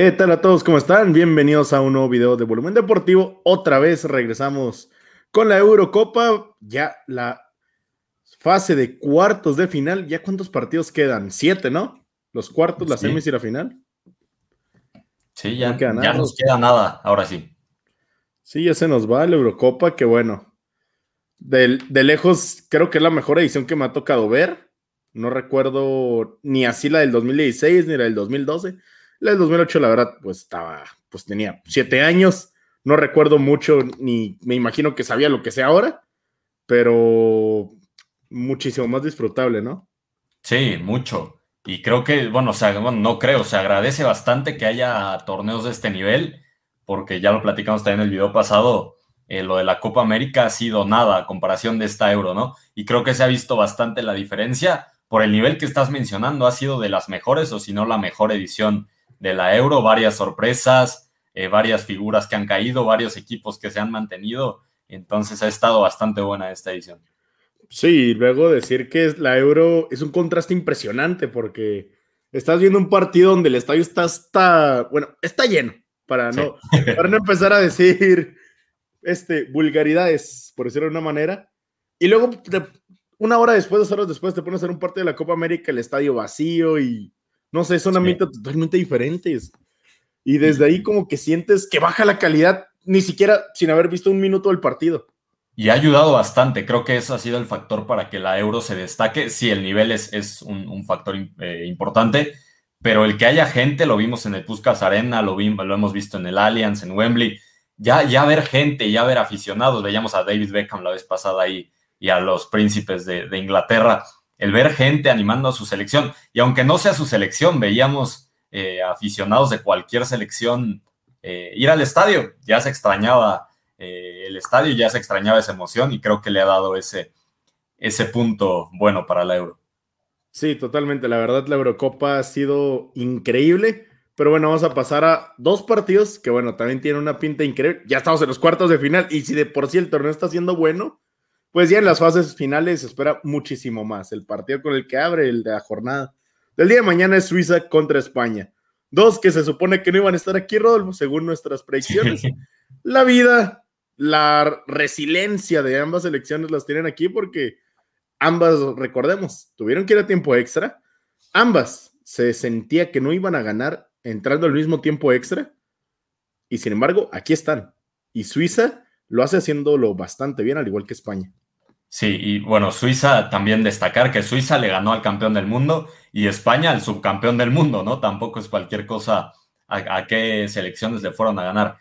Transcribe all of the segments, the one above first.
¿Qué tal a todos? ¿Cómo están? Bienvenidos a un nuevo video de Volumen Deportivo. Otra vez regresamos con la Eurocopa. Ya la fase de cuartos de final. ¿Ya cuántos partidos quedan? Siete, ¿no? Los cuartos, la semis y la final. Sí, ya, no ya nos queda nada, ahora sí. Sí, ya se nos va la Eurocopa, que bueno. De, de lejos, creo que es la mejor edición que me ha tocado ver. No recuerdo ni así la del 2016 ni la del 2012 la del 2008, la verdad, pues estaba, pues tenía siete años. No recuerdo mucho, ni me imagino que sabía lo que sé ahora, pero muchísimo más disfrutable, ¿no? Sí, mucho. Y creo que, bueno, o sea, no creo, se agradece bastante que haya torneos de este nivel, porque ya lo platicamos también en el video pasado, eh, lo de la Copa América ha sido nada a comparación de esta Euro, ¿no? Y creo que se ha visto bastante la diferencia por el nivel que estás mencionando, ha sido de las mejores o si no la mejor edición de la Euro, varias sorpresas, eh, varias figuras que han caído, varios equipos que se han mantenido. Entonces ha estado bastante buena esta edición. Sí, luego decir que la Euro es un contraste impresionante porque estás viendo un partido donde el estadio está hasta, bueno, está lleno, para no, para no empezar a decir este, vulgaridades, por decirlo de una manera. Y luego, una hora después, dos horas después, te pones a hacer un partido de la Copa América, el estadio vacío y no sé, son ambientes totalmente diferentes. Y desde ahí como que sientes que baja la calidad, ni siquiera sin haber visto un minuto del partido. Y ha ayudado bastante, creo que eso ha sido el factor para que la euro se destaque. Sí, el nivel es, es un, factor eh, importante, pero el que haya gente, lo vimos en el Puskas Arena, lo, lo hemos visto en el Allianz, en Wembley, ya, ya ver gente, ya ver aficionados, veíamos a David Beckham la vez pasada ahí y a los príncipes de, de Inglaterra, el ver gente animando a su selección. Y aunque no sea su selección, veíamos eh, aficionados de cualquier selección eh, ir al estadio. Ya se extrañaba eh, el estadio, ya se extrañaba esa emoción y creo que le ha dado ese, ese punto bueno para la Euro. Sí, totalmente. La verdad, la Eurocopa ha sido increíble. Pero bueno, vamos a pasar a dos partidos que, bueno, también tienen una pinta increíble. Ya estamos en los cuartos de final y si de por sí el torneo está siendo bueno, pues ya en las fases finales se espera muchísimo más. El partido con el que abre el de la jornada del día de mañana es Suiza contra España. Dos que se supone que no iban a estar aquí, Rodolfo, según nuestras predicciones. La vida, la resiliencia de ambas elecciones las tienen aquí porque ambas, recordemos, tuvieron que ir a tiempo extra. Ambas se sentía que no iban a ganar entrando al mismo tiempo extra. Y sin embargo, aquí están. Y Suiza lo hace haciéndolo bastante bien, al igual que España. Sí, y bueno, Suiza también destacar que Suiza le ganó al campeón del mundo y España al subcampeón del mundo, ¿no? Tampoco es cualquier cosa a, qué selecciones le fueron a ganar.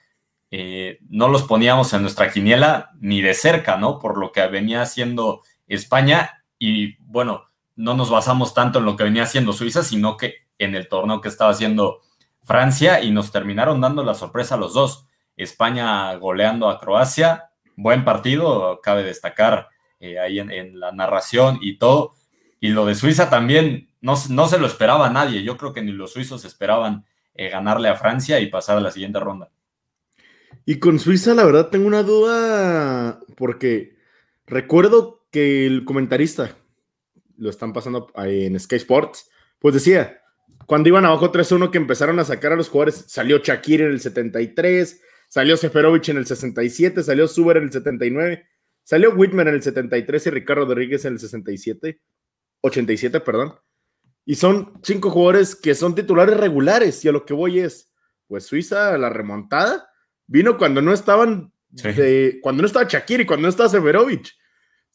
Eh, no los poníamos en nuestra quiniela ni de cerca, ¿no? Por lo que venía haciendo España y bueno, no nos basamos tanto en lo que venía haciendo Suiza, sino que en el torneo que estaba haciendo Francia y nos terminaron dando la sorpresa los dos. España goleando a Croacia, buen partido, cabe destacar eh, ahí en, la narración y todo. Y lo de Suiza también no, no, se lo esperaba a nadie. Yo creo que ni los suizos esperaban eh, ganarle a Francia y pasar a la siguiente ronda. Y con Suiza, la verdad, tengo una duda porque recuerdo que el comentarista, lo están pasando en Sky Sports, pues decía, cuando iban abajo 3-1 que empezaron a sacar a los jugadores, salió Shakir en el 73, salió Seferovic en el 67, salió Suber en el 79 Salió Whitmer en el 73 y Ricardo Rodríguez en el 67, 87, perdón. Y son cinco jugadores que son titulares regulares. Y a lo que voy es, pues Suiza, la remontada, vino cuando no estaban, cuando no estaba Shakir y cuando no estaba Severovic.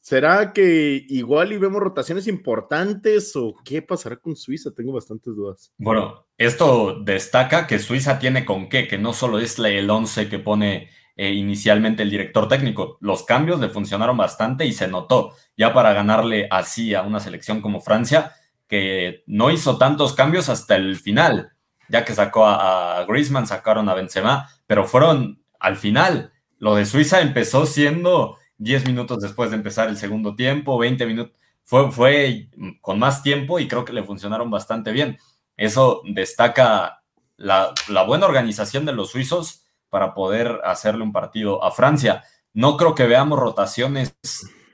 ¿Será que igual y vemos rotaciones importantes o qué pasará con Suiza? Tengo bastantes dudas. Bueno, esto destaca que Suiza tiene con qué, que no solo es el 11 que pone eh, inicialmente el director técnico. Los cambios le funcionaron bastante y se notó ya para ganarle así a una selección como Francia, que no hizo tantos cambios hasta el final, ya que sacó a, a Griezmann, sacaron a Benzema, pero fueron al final. Lo de Suiza empezó siendo 10 minutos después de empezar el segundo tiempo, 20 minutos. Fue, fue con más tiempo y creo que le funcionaron bastante bien. Eso destaca la, la buena organización de los suizos para poder hacerle un partido a Francia. No creo que veamos rotaciones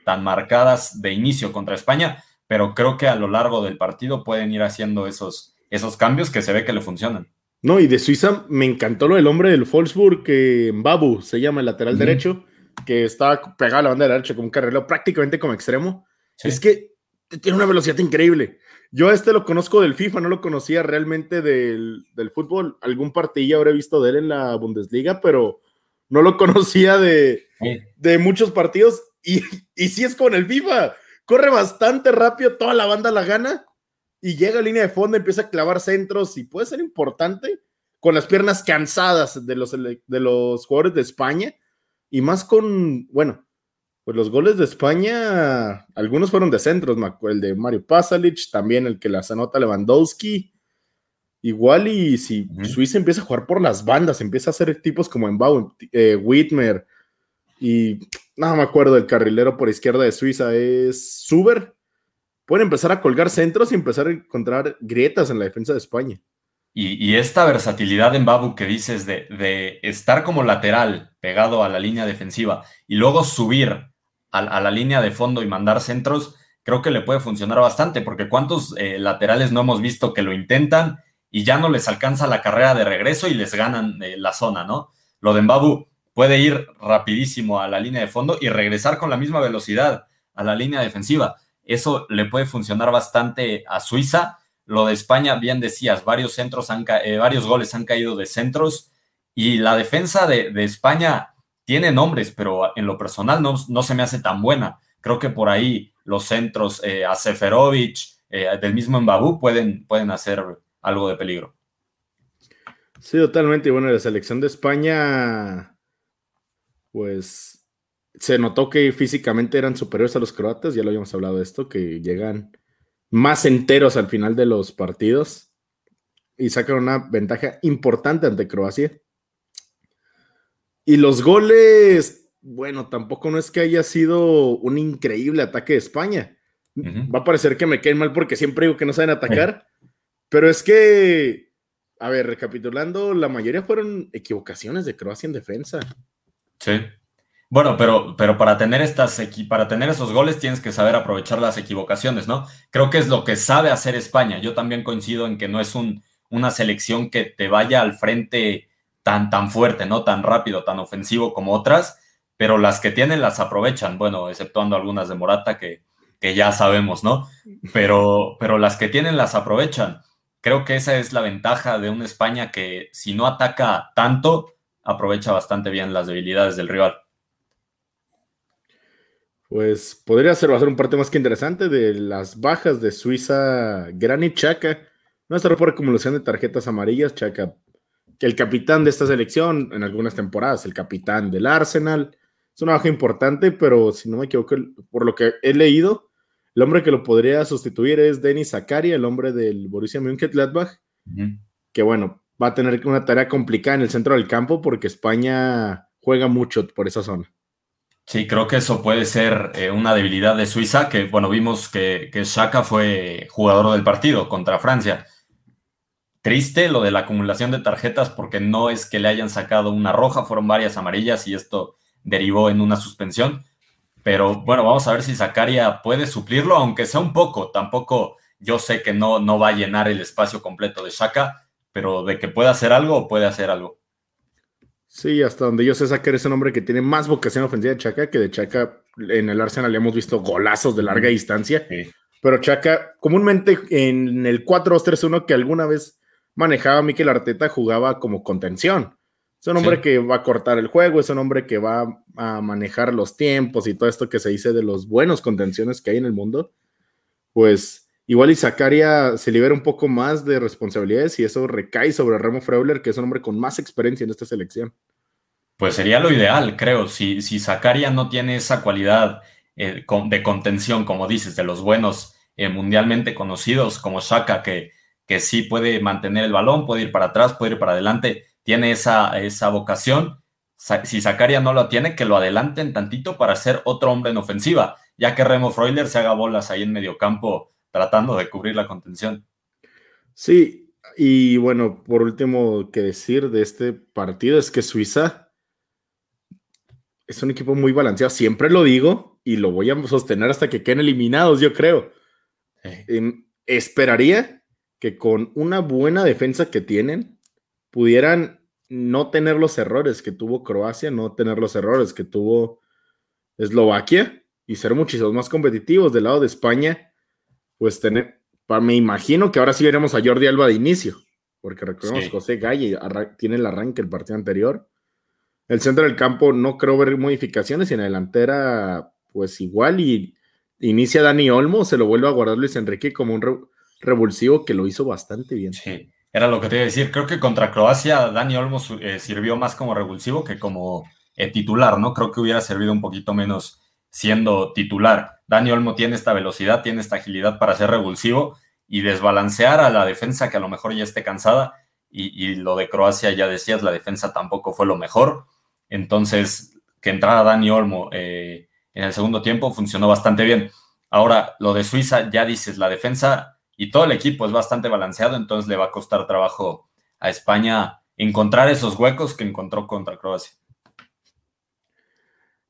tan marcadas de inicio contra España, pero creo que a lo largo del partido pueden ir haciendo esos, esos cambios que se ve que le funcionan. No, y de Suiza me encantó lo del hombre del Wolfsburg, que Babu se llama el lateral derecho, que está pegado a la banda derecha como un carrilero, prácticamente como extremo. Es que tiene una velocidad increíble. Yo este lo conozco del FIFA, no lo conocía realmente del, fútbol. Algún partido habré visto de él en la Bundesliga, pero no lo conocía de, de muchos partidos. Y, y sí es con el FIFA. Corre bastante rápido, toda la banda la gana y llega a línea de fondo, empieza a clavar centros y puede ser importante con las piernas cansadas de los, de los jugadores de España y más con, bueno, pues los goles de España, algunos fueron de centros, el de Mario Pasalic, también el que las anota Lewandowski. Igual y si Suiza empieza a jugar por las bandas, empieza a hacer tipos como en eh, Whitmer y no me acuerdo del carrilero por izquierda de Suiza, es Suber pueden empezar a colgar centros y empezar a encontrar grietas en la defensa de España. Y, esta versatilidad en Babu que dices de, estar como lateral pegado a la línea defensiva y luego subir a, la línea de fondo y mandar centros, creo que le puede funcionar bastante, porque cuántos eh, laterales no hemos visto que lo intentan y ya no les alcanza la carrera de regreso y les ganan eh, la zona, ¿no? Lo de Mbabu puede ir rapidísimo a la línea de fondo y regresar con la misma velocidad a la línea defensiva. Eso le puede funcionar bastante a Suiza. Lo de España, bien decías, varios centros han eh, varios goles han caído de centros y la defensa de, España tiene nombres, pero en lo personal no, no, se me hace tan buena. Creo que por ahí los centros eh, a Seferovic, eh, del mismo Mbabú, pueden, pueden hacer algo de peligro. Sí, totalmente. Y bueno, la selección de España, pues se notó que físicamente eran superiores a los croatas, ya lo habíamos hablado de esto, que llegan más enteros al final de los partidos y sacan una ventaja importante ante Croacia. Y los goles, bueno, tampoco no es que haya sido un increíble ataque de España. Va a parecer que me caen mal porque siempre digo que no saben atacar, pero es que, a ver, recapitulando, la mayoría fueron equivocaciones de Croacia en defensa. Sí. Bueno, pero, pero para, tener estas, para tener esos goles tienes que saber aprovechar las equivocaciones, ¿no? Creo que es lo que sabe hacer España. Yo también coincido en que no es un, una selección que te vaya al frente tan, tan fuerte, ¿no? Tan rápido, tan ofensivo como otras, pero las que tienen las aprovechan, bueno, exceptuando algunas de Morata que, que ya sabemos, ¿no? Pero, pero las que tienen las aprovechan. Creo que esa es la ventaja de una España que si no ataca tanto, aprovecha bastante bien las debilidades del rival pues podría ser, va a ser un parte más que interesante de las bajas de Suiza, Granit Chaka. No estará por acumulación de tarjetas amarillas, Chaka, que el capitán de esta selección en algunas temporadas, el capitán del Arsenal. Es una baja importante, pero si no me equivoco, por lo que he leído, el hombre que lo podría sustituir es Denis Zakaria, el hombre del Borussia Mönchengladbach, que bueno, va a tener una tarea complicada en el centro del campo porque España juega mucho por esa zona. Sí, creo que eso puede ser eh, una debilidad de Suiza, que bueno, vimos que, que Shaka fue jugador del partido contra Francia. Triste lo de la acumulación de tarjetas porque no es que le hayan sacado una roja, fueron varias amarillas y esto derivó en una suspensión. Pero bueno, vamos a ver si Zakaria puede suplirlo, aunque sea un poco. Tampoco yo sé que no, no va a llenar el espacio completo de Shaka, pero de que puede hacer algo, puede hacer algo. Sí, hasta donde yo sé, sacar ese hombre que tiene más vocación ofensiva de Chaca, que de Chaca en el Arsenal le hemos visto golazos de larga distancia. Pero Chaca, comúnmente en el 4-2-3-1 que alguna vez manejaba Mikel Arteta, jugaba como contención. Es un hombre que va a cortar el juego, es un hombre que va a manejar los tiempos y todo esto que se dice de los buenos contenciones que hay en el mundo. Pues igual y Zacaria se libera un poco más de responsabilidades y eso recae sobre Remo Freuler, que es un hombre con más experiencia en esta selección. Pues sería lo ideal, creo. Si, si Zacaria no tiene esa cualidad eh, de contención, como dices, de los buenos eh, mundialmente conocidos como Shaka, que, que sí puede mantener el balón, puede ir para atrás, puede ir para adelante, tiene esa, esa vocación. Si Zacaria no lo tiene, que lo adelanten tantito para ser otro hombre en ofensiva, ya que Remo Freuler se haga bolas ahí en medio campo tratando de cubrir la contención. Sí, y bueno, por último que decir de este partido es que Suiza es un equipo muy balanceado, siempre lo digo y lo voy a sostener hasta que queden eliminados, yo creo. Em, esperaría que con una buena defensa que tienen, pudieran no tener los errores que tuvo Croacia, no tener los errores que tuvo Eslovaquia y ser muchísimos más competitivos del lado de España, pues tener, me imagino que ahora sí veremos a Jordi Alba de inicio, porque recordemos que José Galle tiene el arranque el partido anterior. El centro del campo no creo ver modificaciones y en la delantera pues igual y inicia Dani Olmo, se lo vuelve a guardar Luis Enrique como un revulsivo que lo hizo bastante bien. Sí, era lo que te iba a decir. Creo que contra Croacia Dani Olmo eh, sirvió más como revulsivo que como eh, titular, ¿no? Creo que hubiera servido un poquito menos siendo titular. Dani Olmo tiene esta velocidad, tiene esta agilidad para ser revulsivo y desbalancear a la defensa que a lo mejor ya esté cansada. Y, lo de Croacia, ya decías, la defensa tampoco fue lo mejor. Entonces, que entrara Dani Olmo eh, en el segundo tiempo funcionó bastante bien. Ahora, lo de Suiza, ya dices, la defensa y todo el equipo es bastante balanceado, entonces le va a costar trabajo a España encontrar esos huecos que encontró contra Croacia.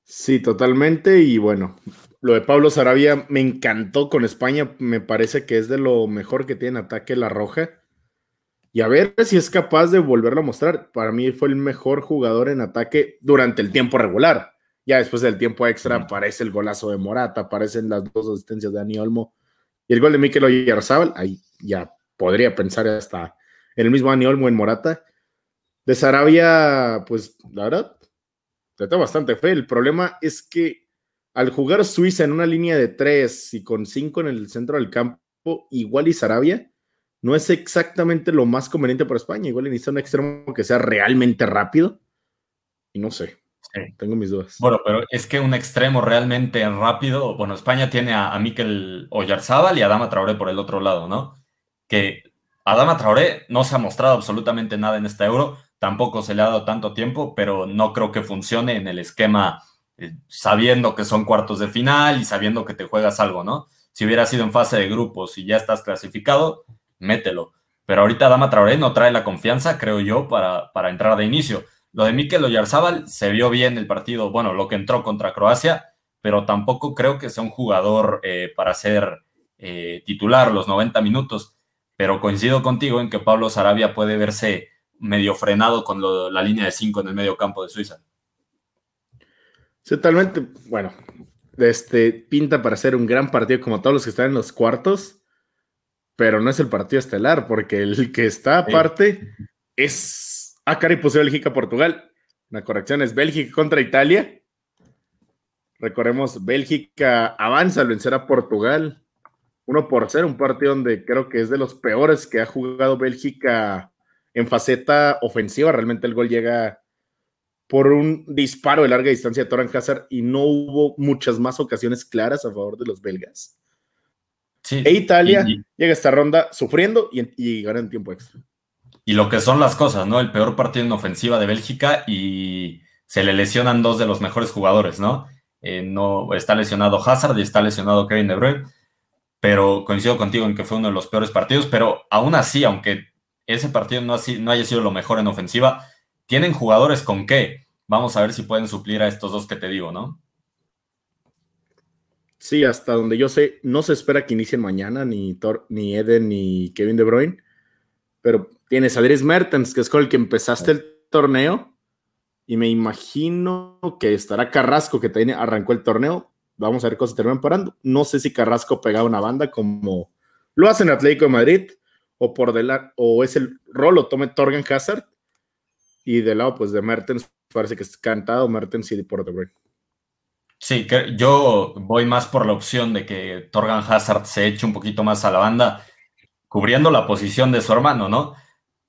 Sí, totalmente. Y bueno, lo de Pablo Sarabia me encantó con España. Me parece que es de lo mejor que tiene en ataque la Roja. Y a ver si es capaz de volverlo a mostrar. Para mí fue el mejor jugador en ataque durante el tiempo regular. Ya después del tiempo extra aparece el golazo de Morata, aparecen las dos asistencias de Dani Olmo y el gol de Mikel Oyarzabal. Ahí ya podría pensar hasta en el mismo Dani Olmo en Morata. De Sarabia, pues la verdad, te bastante fe. El problema es que al jugar Suiza en una línea de tres y con cinco en el centro del campo, igual y Sarabia, no es exactamente lo más conveniente para España. Igual necesita un extremo que sea realmente rápido. Y no sé. Tengo mis dudas. Bueno, pero es que un extremo realmente rápido, bueno, España tiene a, a Mikel Oyarzábal y a Adama Traoré por el otro lado, ¿no? Que Adama Traoré no se ha mostrado absolutamente nada en este euro, tampoco se le ha dado tanto tiempo, pero no creo que funcione en el esquema eh, sabiendo que son cuartos de final y sabiendo que te juegas algo, ¿no? Si hubiera sido en fase de grupos y ya estás clasificado, mételo. Pero ahorita Adama Traoré no trae la confianza, creo yo, para, para entrar de inicio. Lo de Mikel Oyarzábal se vio bien el partido, bueno, lo que entró contra Croacia, pero tampoco creo que sea un jugador eh, para ser eh, titular los 90 minutos. Pero coincido contigo en que Pablo Sarabia puede verse medio frenado con la línea de 5 en el medio campo de Suiza. Totalmente, bueno, este, pinta para ser un gran partido como todos los que están en los cuartos, pero no es el partido estelar, porque el que está aparte es Ah, Cari puso Bélgica-Portugal. La corrección es Bélgica contra Italia. Recordemos, Bélgica avanza al vencer a Portugal. Uno por ser un partido donde creo que es de los peores que ha jugado Bélgica en faceta ofensiva. Realmente el gol llega por un disparo de larga distancia de Toran Hazard y no hubo muchas más ocasiones claras a favor de los belgas. e Italia llega a esta ronda sufriendo y, y gana en tiempo extra y lo que son las cosas, ¿no? El peor partido en ofensiva de Bélgica y se le lesionan dos de los mejores jugadores, ¿no? Eh, no está lesionado Hazard y está lesionado Kevin De Bruyne, pero coincido contigo en que fue uno de los peores partidos, pero aún así, aunque ese partido no, no haya sido lo mejor en ofensiva, tienen jugadores con qué. Vamos a ver si pueden suplir a estos dos que te digo, ¿no? Sí, hasta donde yo sé, no se espera que inicien mañana ni, ni Eden ni Kevin De Bruyne, pero Tienes a Dries Mertens, que es con el que empezaste el torneo. Y me imagino que estará Carrasco, que también arrancó el torneo. Vamos a ver cómo se terminan parando. No sé si Carrasco pega una banda como lo hace en Atlético de Madrid, o por delante, o es el rol, lo tome Torgan Hazard. Y del lado, pues de Mertens, parece que es cantado Mertens y por The Sí, que yo voy más por la opción de que Torgan Hazard se eche un poquito más a la banda, cubriendo la posición de su hermano, ¿no?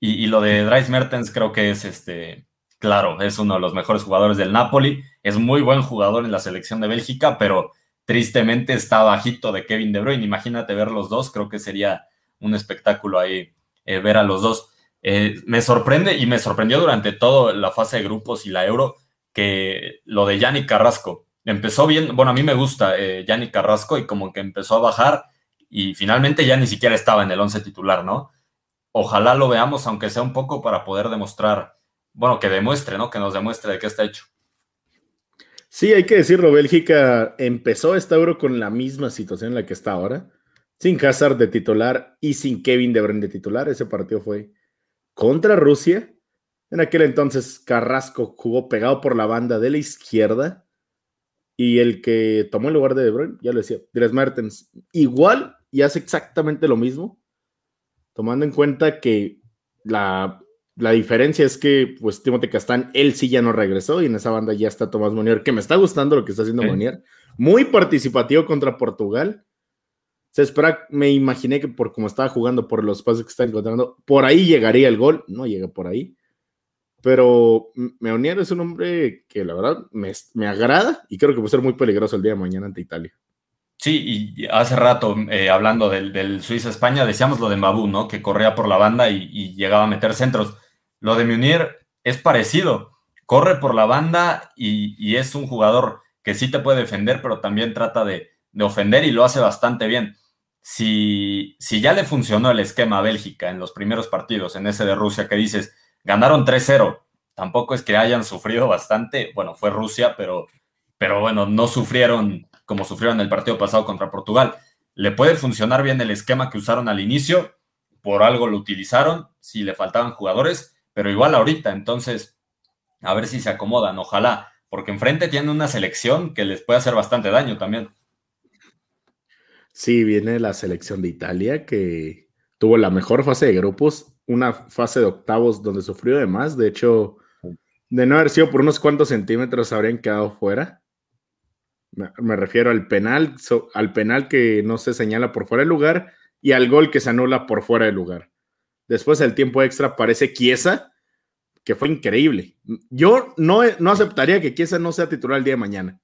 Y, lo de Dries Mertens creo que es este, claro, es uno de los mejores jugadores del Napoli, es muy buen jugador en la selección de Bélgica, pero tristemente está bajito de Kevin De Bruyne. Imagínate ver los dos, creo que sería un espectáculo ahí eh, ver a los dos. Eh, me sorprende y me sorprendió durante toda la fase de grupos y la Euro que lo de Yannick Carrasco empezó bien. Bueno, a mí me gusta eh, Yannick Carrasco y como que empezó a bajar y finalmente ya ni siquiera estaba en el once titular, ¿no? Ojalá lo veamos, aunque sea un poco para poder demostrar, bueno, que demuestre, ¿no? Que nos demuestre de qué está hecho. Sí, hay que decirlo, Bélgica empezó esta Euro con la misma situación en la que está ahora, sin Hazard de titular y sin Kevin De Bruyne de titular. Ese partido fue contra Rusia En aquel entonces Carrasco jugó pegado por la banda de la izquierda y el que tomó el lugar de De Bruyne, ya lo decía, Dres Mertens, igual y hace exactamente lo mismo, tomando en cuenta que la, diferencia es que pues Castán, él sí ya no regresó y en esa banda ya está Tomás Monier, que me está gustando lo que está haciendo Monier, muy participativo contra Portugal. Se espera, me imaginé que por como estaba jugando, por los pasos que está encontrando, por ahí llegaría el gol, no llega por ahí pero Meunier es un hombre que la verdad me, agrada y creo que puede ser muy peligroso el día de mañana ante Italia. Sí, y hace rato, eh, hablando del, Suiza-España, decíamos lo de Mabú, ¿no? Que corría por la banda y, llegaba a meter centros. Lo de Meunier es parecido. Corre por la banda y, es un jugador que sí te puede defender, pero también trata de, ofender y lo hace bastante bien. Si, si ya le funcionó el esquema a Bélgica en los primeros partidos, en ese de Rusia, que dices, Ganaron 3-0. Tampoco es que hayan sufrido bastante. Bueno, fue Rusia, pero, pero bueno, no sufrieron como sufrieron el partido pasado contra Portugal. Le puede funcionar bien el esquema que usaron al inicio. Por algo lo utilizaron, si le faltaban jugadores, pero igual ahorita. Entonces, a ver si se acomodan. Ojalá, porque enfrente tienen una selección que les puede hacer bastante daño también. Sí, viene la selección de Italia que tuvo la mejor fase de grupos una fase de octavos donde sufrió de más. De hecho, de no haber sido por unos cuantos centímetros, habrían quedado fuera. Me, refiero al penal, al penal que no se señala por fuera del lugar y al gol que se anula por fuera del lugar. Después del tiempo extra aparece Chiesa, que fue increíble. Yo no, no aceptaría que Chiesa no sea titular el día de mañana.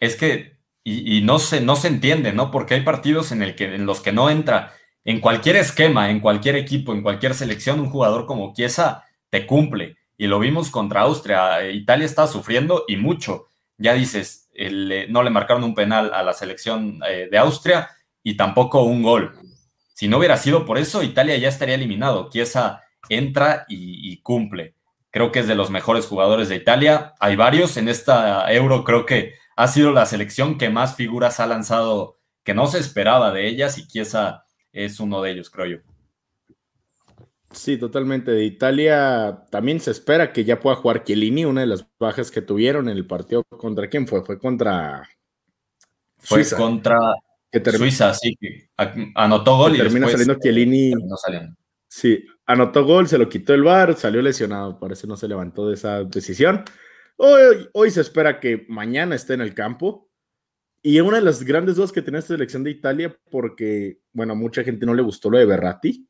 Es que, y, no, se, no se entiende, ¿no? Porque hay partidos el en los que no entra en cualquier esquema, en cualquier equipo, en cualquier selección, un jugador como Chiesa te cumple. Y lo vimos contra Austria. Italia está sufriendo y mucho. Ya dices, no le marcaron un penal a la selección eh, de Austria y tampoco un gol. Si no hubiera sido por eso, Italia ya estaría eliminado. Chiesa entra y, y cumple. Creo que es de los mejores jugadores de Italia. Hay varios en esta Euro. Creo que ha sido la selección que más figuras ha lanzado que no se esperaba de ellas y Chiesa es uno de ellos, creo yo. Sí, totalmente. De Italia también se espera que ya pueda jugar Chiellini, una de las bajas que tuvieron en el partido. ¿Contra quién fue? Fue contra. Fue contra Suiza, sí, que anotó gol y termina saliendo Chiellini. Sí, anotó gol, se lo quitó el bar, salió lesionado, parece no se levantó de esa decisión. Hoy, hoy se espera que mañana esté en el campo. Y una de las grandes dudas que tiene esta selección de Italia, porque, bueno, a mucha gente no le gustó lo de Berratti,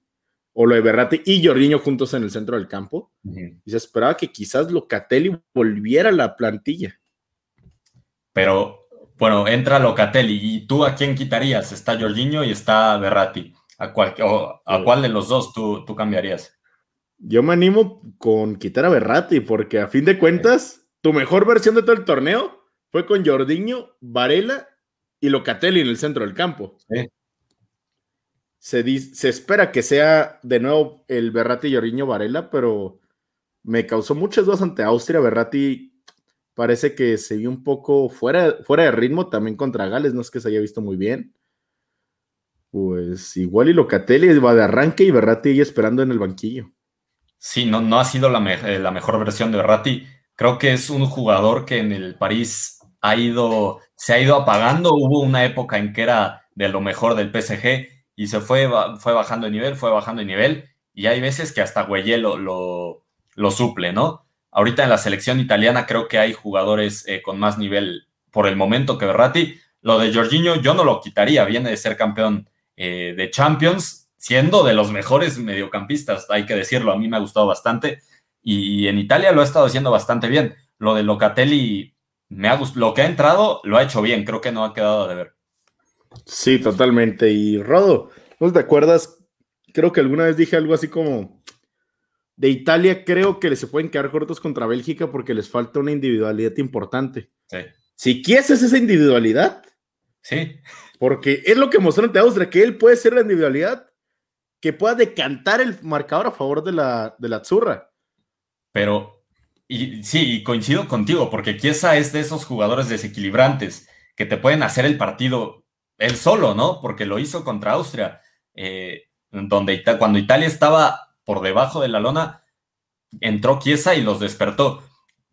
o lo de Berratti y Jorginho juntos en el centro del campo, y se esperaba que quizás Locatelli volviera a la plantilla. Pero, bueno, entra Locatelli, ¿y tú a quién quitarías? Está Jorginho y está Berratti. ¿A cuál, a cuál de los dos tú, tú cambiarías? Yo me animo con quitar a Berratti, porque a fin de cuentas, tu mejor versión de todo el torneo fue con Jordiño, Varela y Locatelli en el centro del campo. Se, se, espera que sea de nuevo el Berratti y Jordiño Varela, pero me causó muchas dudas ante Austria. Berratti parece que se vio un poco fuera, fuera de ritmo también contra Gales, no es que se haya visto muy bien. Pues igual y Locatelli va de arranque y Berratti ahí esperando en el banquillo. Sí, no, no ha sido la, eh, la mejor versión de Berratti. Creo que es un jugador que en el París ha ido, se ha ido apagando. Hubo una época en que era de lo mejor del PSG y se fue, fue bajando de nivel, fue bajando de nivel. Y hay veces que hasta Güelle lo, suple, ¿no? Ahorita en la selección italiana creo que hay jugadores eh, con más nivel por el momento que Berratti. Lo de Jorginho yo no lo quitaría, viene de ser campeón eh, de Champions, siendo de los mejores mediocampistas, hay que decirlo, a mí me ha gustado bastante. Y en Italia lo ha estado haciendo bastante bien. Lo de Locatelli me ha lo que ha entrado lo ha hecho bien, creo que no ha quedado de ver. Sí, totalmente. Y Rodo, ¿no te acuerdas? Creo que alguna vez dije algo así como de Italia, creo que se pueden quedar cortos contra Bélgica porque les falta una individualidad importante. Sí. Si quieres esa individualidad, sí. Porque es lo que mostró ante Austria, que él puede ser la individualidad que pueda decantar el marcador a favor de la, de la Zurra. Pero y sí, coincido contigo, porque Chiesa es de esos jugadores desequilibrantes que te pueden hacer el partido él solo, ¿no? Porque lo hizo contra Austria, eh, donde cuando Italia estaba por debajo de la lona, entró Chiesa y los despertó.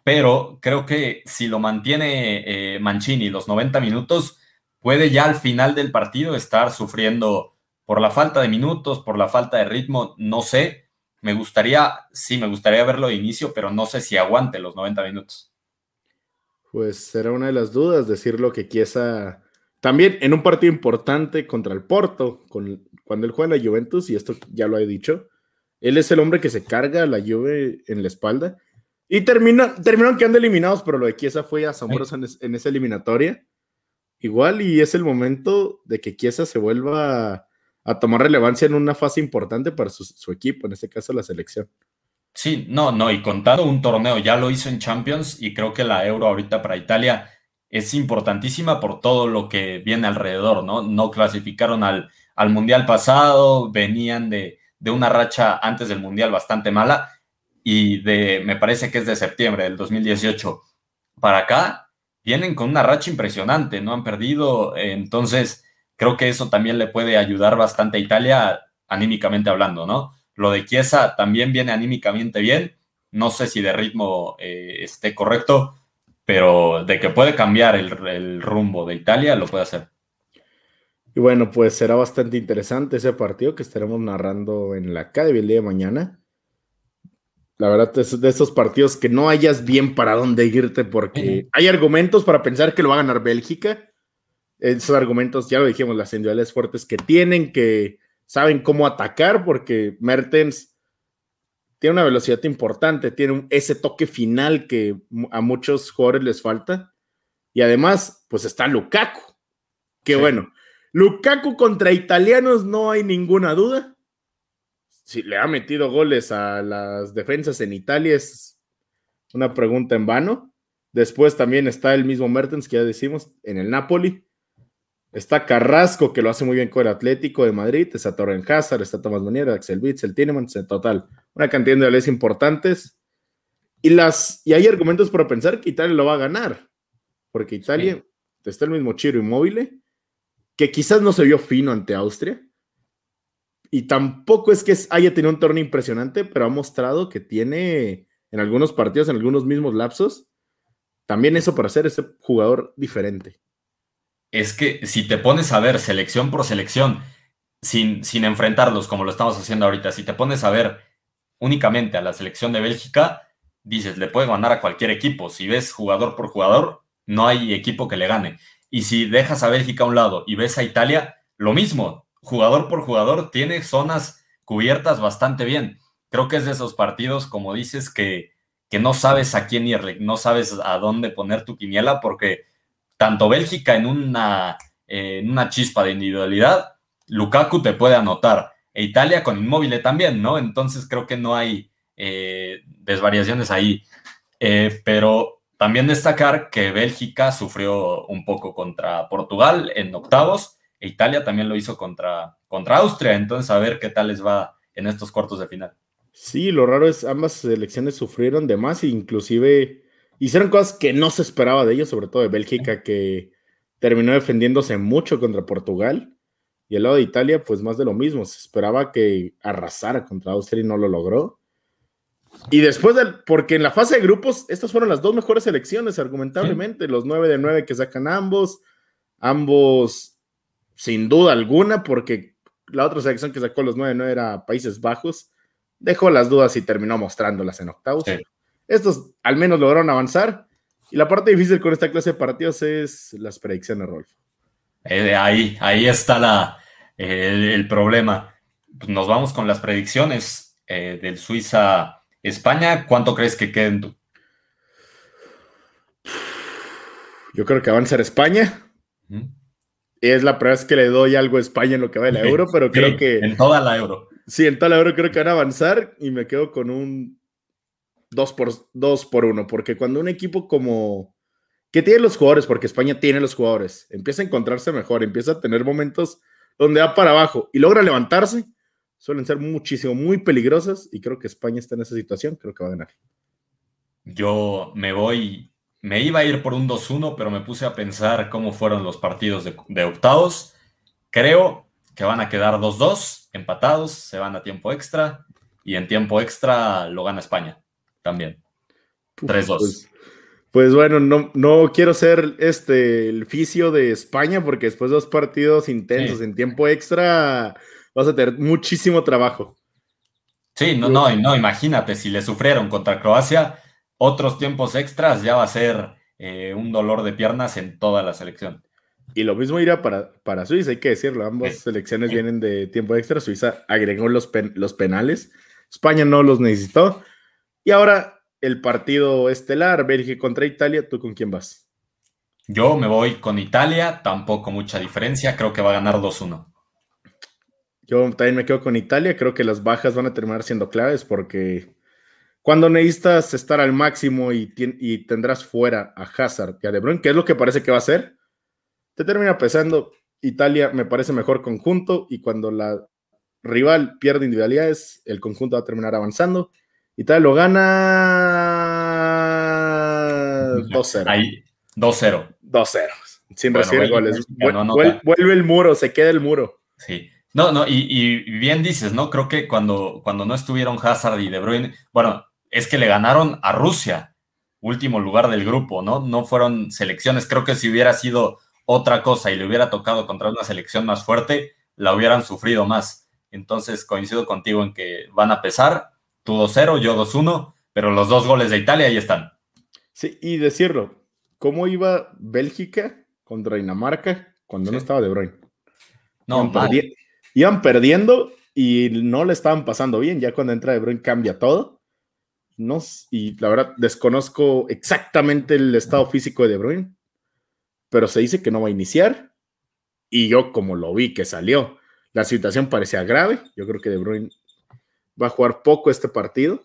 Pero creo que si lo mantiene eh, Mancini los 90 minutos, puede ya al final del partido estar sufriendo por la falta de minutos, por la falta de ritmo, no sé. Me gustaría, sí, me gustaría verlo de inicio, pero no sé si aguante los 90 minutos. Pues será una de las dudas decirlo que Chiesa también en un partido importante contra el Porto, cuando él juega en la Juventus, y esto ya lo he dicho, él es el hombre que se carga a la Juve en la espalda. Y termina, terminaron quedando eliminados, pero lo de Chiesa fue asombroso en, esa eliminatoria. Igual, y es el momento de que Chiesa se vuelva a, tomar relevancia en una fase importante para su, su, equipo, en este caso la selección. Sí, no, no, y contando un torneo, ya lo hizo en Champions y creo que la Euro ahorita para Italia es importantísima por todo lo que viene alrededor, ¿no? No clasificaron al, al Mundial pasado, venían de, de una racha antes del Mundial bastante mala y de, me parece que es de septiembre del 2018 para acá, vienen con una racha impresionante, no han perdido, entonces creo que eso también le puede ayudar bastante a Italia anímicamente hablando, ¿no? Lo de Chiesa también viene anímicamente bien, no sé si de ritmo eh, esté correcto, pero de que puede cambiar el, el rumbo de Italia, lo puede hacer. Y bueno, pues será bastante interesante ese partido que estaremos narrando en la Academy el día de mañana. La verdad es de esos partidos que no hayas bien para dónde irte porque hay argumentos para pensar que lo va a ganar Bélgica. Esos argumentos, ya lo dijimos, las individuales fuertes que tienen, que saben cómo atacar porque Mertens tiene una velocidad importante, tiene ese toque final que a muchos jugadores les falta. Y además, pues está Lukaku, que bueno, Lukaku contra italianos no hay ninguna duda. Si le ha metido goles a las defensas en Italia es una pregunta en vano. Después también está el mismo Mertens que ya decimos en el Napoli. Está Carrasco, que lo hace muy bien con el Atlético de Madrid. Está Torren Hazard, está Tomás Maniera, Axel Witz, el Tinemans, en total. Una cantidad de goles importantes. Y, las, y hay argumentos para pensar que Italia lo va a ganar. Porque Italia está el mismo Chiro inmóvil que quizás no se vio fino ante Austria. Y tampoco es que haya tenido un torneo impresionante, pero ha mostrado que tiene en algunos partidos, en algunos mismos lapsos, también eso para ser ese jugador diferente. Es que si te pones a ver selección por selección, sin, sin enfrentarlos como lo estamos haciendo ahorita, si te pones a ver únicamente a la selección de Bélgica, dices, le puede ganar a cualquier equipo. Si ves jugador por jugador, no hay equipo que le gane. Y si dejas a Bélgica a un lado y ves a Italia, lo mismo, jugador por jugador, tiene zonas cubiertas bastante bien. Creo que es de esos partidos, como dices, que, que no sabes a quién irle, no sabes a dónde poner tu quiniela, porque tanto Bélgica en una, en una chispa de individualidad, Lukaku te puede anotar, e Italia con inmóvil también, ¿no? Entonces creo que no hay eh, desvariaciones ahí. Eh, pero también destacar que Bélgica sufrió un poco contra Portugal en octavos e Italia también lo hizo contra, contra Austria. Entonces, a ver qué tal les va en estos cuartos de final. Sí, lo raro es ambas selecciones sufrieron de más inclusive hicieron cosas que no se esperaba de ellos, sobre todo de Bélgica, que terminó defendiéndose mucho contra Portugal. Y el lado de Italia, pues más de lo mismo. Se esperaba que arrasara contra Austria y no lo logró. Y después del, porque en la fase de grupos, estas fueron las dos mejores selecciones, argumentablemente, los 9 de 9 que sacan ambos, ambos sin duda alguna, porque la otra selección que sacó los 9 de 9 era Países Bajos, dejó las dudas y terminó mostrándolas en octavos. Estos al menos lograron avanzar. Y la parte difícil con esta clase de partidos es las predicciones, Rolf. Eh, ahí, ahí está la, el, problema. Nos vamos con las predicciones eh, del Suiza España, ¿cuánto crees que queden tú? Yo creo que va a ser España. Es la primera vez que le doy algo a España en lo que va de la euro, pero creo que. En toda la euro. Sí, en toda la euro creo que van a avanzar y me quedo con un 2 por, 2 por 1, porque cuando un equipo como. que tiene los jugadores, porque España tiene los jugadores, empieza a encontrarse mejor, empieza a tener momentos donde va para abajo y logra levantarse, suelen ser muchísimo, muy peligrosas y creo que España está en esa situación, creo que va a ganar. Yo me voy, me iba a ir por un 2-1, pero me puse a pensar cómo fueron los partidos de, octavos. Creo que van a quedar 2-2, empatados, se van a tiempo extra y en tiempo extra lo gana España. También. 3-2. Pues, pues, bueno, no, no quiero ser este el fisio de España porque después de dos partidos intensos en tiempo extra vas a tener muchísimo trabajo. Sí, no, no, no, imagínate, si le sufrieron contra Croacia, otros tiempos extras ya va a ser eh, un dolor de piernas en toda la selección. Y lo mismo irá para, para Suiza, hay que decirlo. Ambas selecciones vienen de tiempo extra. Suiza agregó los, los penales. España no los necesitó. Y ahora el partido estelar, Bélgica contra Italia. ¿Tú con quién vas? Yo me voy con Italia, tampoco mucha diferencia. Creo que va a ganar 2-1. Yo también me quedo con Italia. Creo que las bajas van a terminar siendo claves porque cuando necesitas estar al máximo y, y tendrás fuera a Hazard y a De Bruyne, que es lo que parece que va a ser, te termina pesando. Italia me parece mejor conjunto y cuando la rival pierde individualidades, el conjunto va a terminar avanzando. Italia lo gana 2-0. Ahí, 2-0. 2-0. Sin recibir goles. vuelve, el muro, se queda el muro. Sí. No, no, y, y, bien dices, ¿no? Creo que cuando, cuando no estuvieron Hazard y De Bruyne, bueno, es que le ganaron a Rusia, último lugar del grupo, ¿no? No fueron selecciones. Creo que si hubiera sido otra cosa y le hubiera tocado contra una selección más fuerte, la hubieran sufrido más. Entonces coincido contigo en que van a pesar, tú 2-0, yo 2-1, pero los dos goles de Italia ahí están. Sí, y decirlo, ¿cómo iba Bélgica contra Dinamarca cuando no estaba De Bruyne? No, iban, iban perdiendo y no le estaban pasando bien, ya cuando entra De Bruyne cambia todo. No, y la verdad, desconozco exactamente el estado físico de De Bruyne, pero se dice que no va a iniciar. Y yo, como lo vi que salió, la situación parecía grave. Yo creo que De Bruyne va a jugar poco este partido.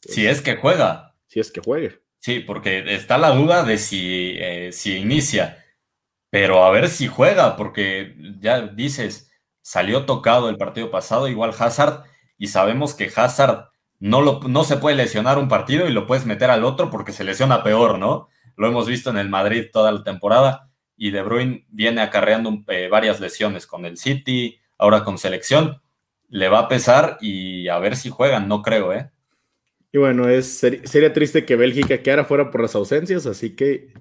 Si es que juega. Si es que juegue. Sí, porque está la duda de si, eh, si inicia. Pero a ver si juega, porque ya dices, salió tocado el partido pasado, igual Hazard, y sabemos que Hazard no, lo, no se puede lesionar un partido y lo puedes meter al otro porque se lesiona peor, ¿no? Lo hemos visto en el Madrid toda la temporada y De Bruyne viene acarreando eh, varias lesiones con el City, ahora con selección. Le va a pesar y a ver si juegan, no creo, ¿eh? Y bueno, es, sería triste que Bélgica quedara fuera por las ausencias, así que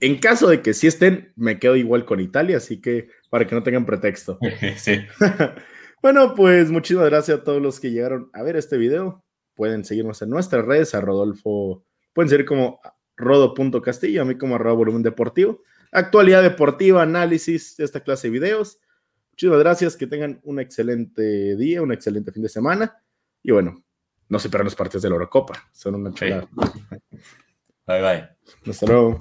en caso de que sí estén, me quedo igual con Italia, así que para que no tengan pretexto. sí. bueno, pues muchísimas gracias a todos los que llegaron a ver este video. Pueden seguirnos en nuestras redes, a Rodolfo, pueden seguir como rodo.castillo, a mí como arroba volumen deportivo. Actualidad deportiva, análisis de esta clase de videos. Muchísimas gracias, que tengan un excelente día, un excelente fin de semana. Y bueno, no se pierdan los partidos de la Eurocopa, son una chulada. Bye bye. Hasta luego.